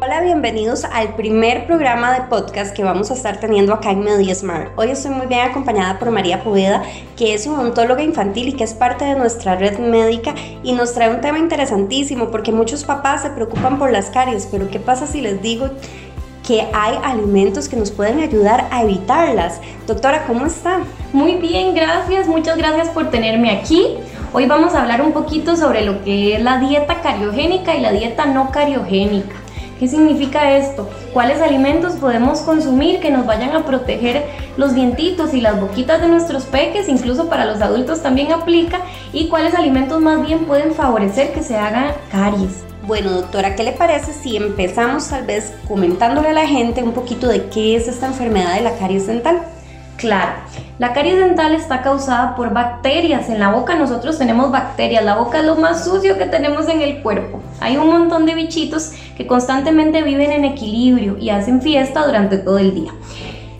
Hola, bienvenidos al primer programa de podcast que vamos a estar teniendo acá en Media Smart. Hoy estoy muy bien acompañada por María Poveda, que es odontóloga infantil y que es parte de nuestra red médica y nos trae un tema interesantísimo porque muchos papás se preocupan por las caries, pero ¿qué pasa si les digo que hay alimentos que nos pueden ayudar a evitarlas? Doctora, ¿cómo está? Muy bien, gracias, muchas gracias por tenerme aquí. Hoy vamos a hablar un poquito sobre lo que es la dieta cariogénica y la dieta no cariogénica. ¿Qué significa esto? ¿Cuáles alimentos podemos consumir que nos vayan a proteger los dientitos y las boquitas de nuestros peques? Incluso para los adultos también aplica. ¿Y cuáles alimentos más bien pueden favorecer que se hagan caries? Bueno, doctora, ¿qué le parece si empezamos tal vez comentándole a la gente un poquito de qué es esta enfermedad de la caries dental? Claro, la caries dental está causada por bacterias. En la boca nosotros tenemos bacterias. La boca es lo más sucio que tenemos en el cuerpo. Hay un montón de bichitos que constantemente viven en equilibrio y hacen fiesta durante todo el día.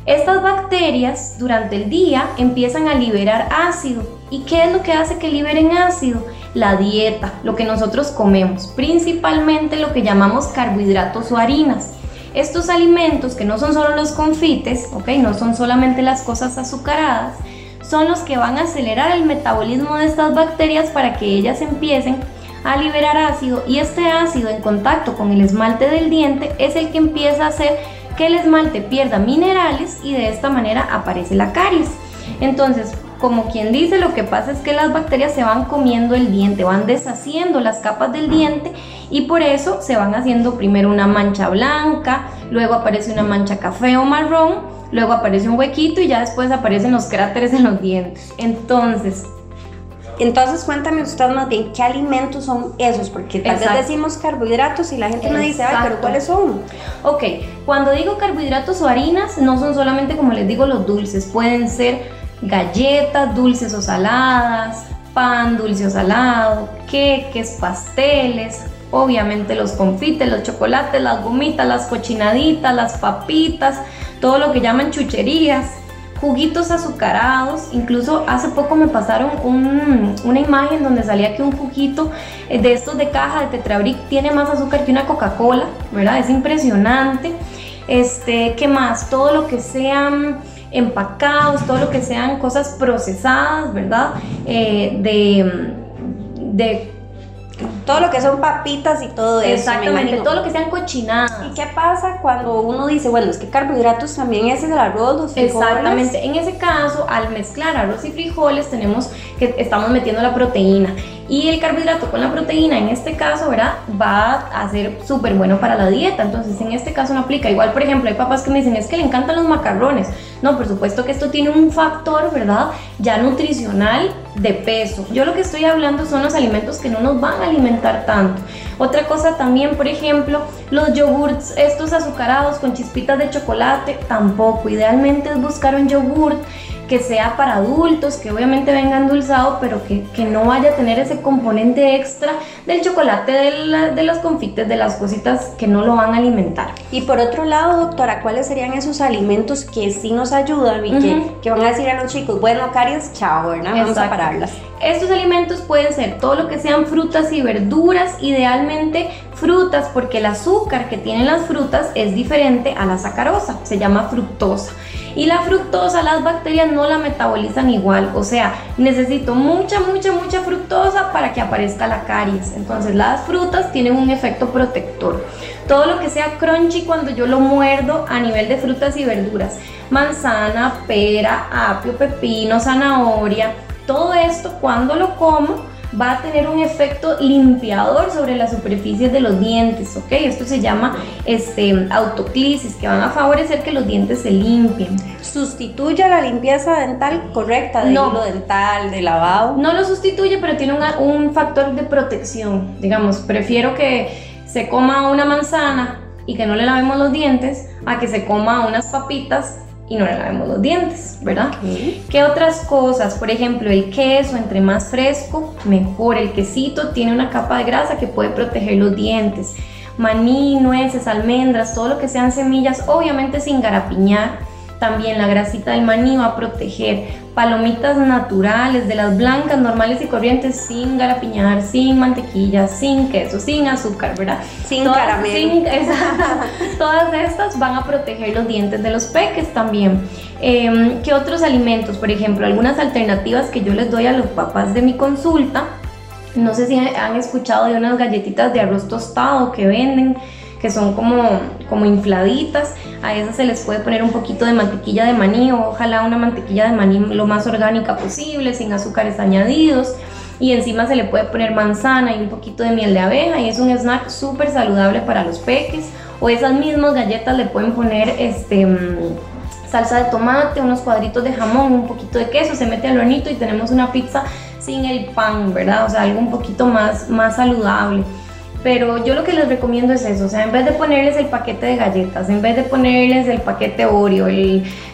Estas bacterias durante el día empiezan a liberar ácido. ¿Y qué es lo que hace que liberen ácido? La dieta, lo que nosotros comemos, principalmente lo que llamamos carbohidratos o harinas. Estos alimentos, que no son solo los confites, ¿ok? No son solamente las cosas azucaradas, son los que van a acelerar el metabolismo de estas bacterias para que ellas empiecen a liberar ácido y este ácido en contacto con el esmalte del diente es el que empieza a hacer que el esmalte pierda minerales y de esta manera aparece la caries. Entonces, como quien dice, lo que pasa es que las bacterias se van comiendo el diente, van deshaciendo las capas del diente y por eso se van haciendo primero una mancha blanca, luego aparece una mancha café o marrón, luego aparece un huequito y ya después aparecen los cráteres en los dientes. Entonces, entonces cuéntame usted más bien qué alimentos son esos, porque tal vez decimos carbohidratos y la gente me dice, ay, pero ¿cuáles son? Ok, cuando digo carbohidratos o harinas, no son solamente como les digo los dulces, pueden ser galletas dulces o saladas, pan dulce o salado, queques, pasteles, obviamente los confites, los chocolates, las gomitas, las cochinaditas, las papitas, todo lo que llaman chucherías, juguitos azucarados, incluso hace poco me pasaron una imagen donde salía que un juguito eh, de estos de caja de Tetrabric tiene más azúcar que una Coca-Cola, ¿verdad? Es impresionante. Este, ¿qué más? Todo lo que sean empacados, todo lo que sean cosas procesadas, ¿verdad? Eh, de, de todo lo que son papitas y todo eso. Exactamente, todo lo que sean cochinadas. ¿Y qué pasa cuando uno dice, bueno, es que carbohidratos también es el arroz, los frijoles? Exactamente, en ese caso, al mezclar arroz y frijoles, tenemos que estamos metiendo la proteína. Y el carbohidrato con la proteína, en este caso, ¿verdad? Va a ser súper bueno para la dieta. Entonces, en este caso no aplica. Igual, por ejemplo, hay papás que me dicen, es que le encantan los macarrones. No, por supuesto que esto tiene un factor, ¿verdad? Ya nutricional de peso. Yo lo que estoy hablando son los alimentos que no nos van a alimentar tanto. Otra cosa también, por ejemplo, los yogurts, estos azucarados con chispitas de chocolate, tampoco. Idealmente es buscar un yogurt que sea para adultos, que obviamente venga endulzado, pero que, no vaya a tener ese componente extra del chocolate, de, de, los confites, de las cositas que no lo van a alimentar. Y por otro lado, doctora, ¿cuáles serían esos alimentos que sí nos ayudan y que, van a decir a los chicos, bueno, caries, chao, ¿verdad? Vamos a pararlas. Estos alimentos pueden ser todo lo que sean frutas y verduras, idealmente frutas, porque el azúcar que tienen las frutas es diferente a la sacarosa, se llama fructosa. Y la fructosa las bacterias no la metabolizan igual, o sea, necesito mucha, mucha, mucha fructosa para que aparezca la caries. Entonces las frutas tienen un efecto protector. Todo lo que sea crunchy cuando yo lo muerdo a nivel de frutas y verduras, manzana, pera, apio, pepino, zanahoria, todo esto cuando lo como va a tener un efecto limpiador sobre las superficies de los dientes, ¿ok? Esto se llama este, autoclisis, que van a favorecer que los dientes se limpien. ¿Sustituye la limpieza dental correcta de hilo dental, de lavado? No lo sustituye, pero tiene un factor de protección. Digamos, prefiero que se coma una manzana y que no le lavemos los dientes a que se coma unas papitas y no le lavemos los dientes, ¿verdad? ¿Qué otras cosas? Por ejemplo, el queso, entre más fresco, mejor. El quesito tiene una capa de grasa que puede proteger los dientes. Maní, nueces, almendras, todo lo que sean semillas, obviamente sin garapiñar. También la grasita del maní va a proteger. Palomitas naturales, de las blancas, normales y corrientes, sin garapiñar, sin mantequilla, sin queso, sin azúcar, ¿verdad? Sin caramelo. todas estas van a proteger los dientes de los peques también. Em, ¿Qué otros alimentos? Por ejemplo, algunas alternativas que yo les doy a los papás de mi consulta. No sé si han escuchado de unas galletitas de arroz tostado que venden que son como, como infladitas. A esas se les puede poner un poquito de mantequilla de maní ojalá una mantequilla de maní lo más orgánica posible, sin azúcares añadidos. Y encima se le puede poner manzana y un poquito de miel de abeja y es un snack súper saludable para los peques. O esas mismas galletas le pueden poner este mm, salsa de tomate, unos cuadritos de jamón, un poquito de queso, se mete al hornito y tenemos una pizza sin el pan, ¿verdad? O sea, algo un poquito más, más saludable. Pero yo lo que les recomiendo es eso, o sea, en vez de ponerles el paquete de galletas, en vez de ponerles el paquete Oreo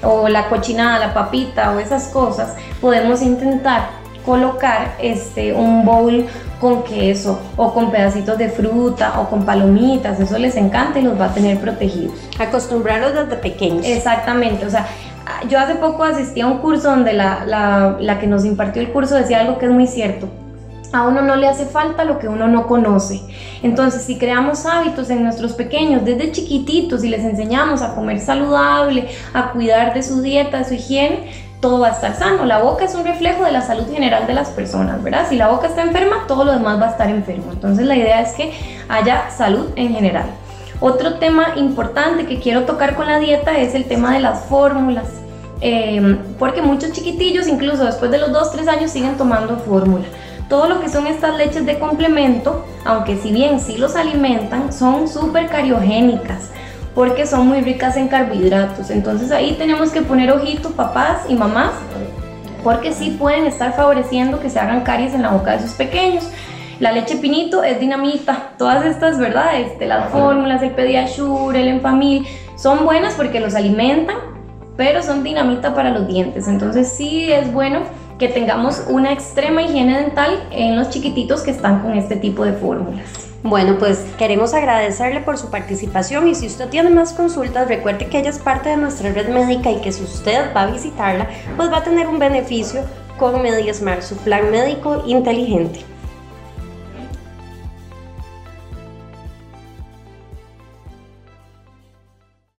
o la cochinada, la papita o esas cosas, podemos intentar colocar este, un bowl con queso o con pedacitos de fruta o con palomitas, eso les encanta y los va a tener protegidos. Acostumbrarlos desde pequeños. Exactamente, o sea, yo hace poco asistí a un curso donde la, la, la que nos impartió el curso decía algo que es muy cierto a uno no le hace falta lo que uno no conoce. Entonces, si creamos hábitos en nuestros pequeños desde chiquititos y les enseñamos a comer saludable, a cuidar de su dieta, de su higiene, todo va a estar sano. La boca es un reflejo de la salud general de las personas, ¿verdad? Si la boca está enferma, todo lo demás va a estar enfermo. Entonces, la idea es que haya salud en general. Otro tema importante que quiero tocar con la dieta es el tema de las fórmulas. Eh, porque muchos chiquitillos, incluso después de los 2-3 años, siguen tomando fórmula todo lo que son estas leches de complemento, aunque si bien sí los alimentan, son súper cariogénicas porque son muy ricas en carbohidratos. Entonces ahí tenemos que poner ojito papás y mamás porque sí pueden estar favoreciendo que se hagan caries en la boca de sus pequeños. La leche pinito es dinamita. Todas estas, verdades de las fórmulas, el Pediasure, el Enfamil, son buenas porque los alimentan, pero son dinamita para los dientes. Entonces sí es bueno que tengamos una extrema higiene dental en los chiquititos que están con este tipo de fórmulas. Bueno, pues queremos agradecerle por su participación y si usted tiene más consultas, recuerde que ella es parte de nuestra red médica y que si usted va a visitarla, pues va a tener un beneficio con MediaSmart, su plan médico inteligente.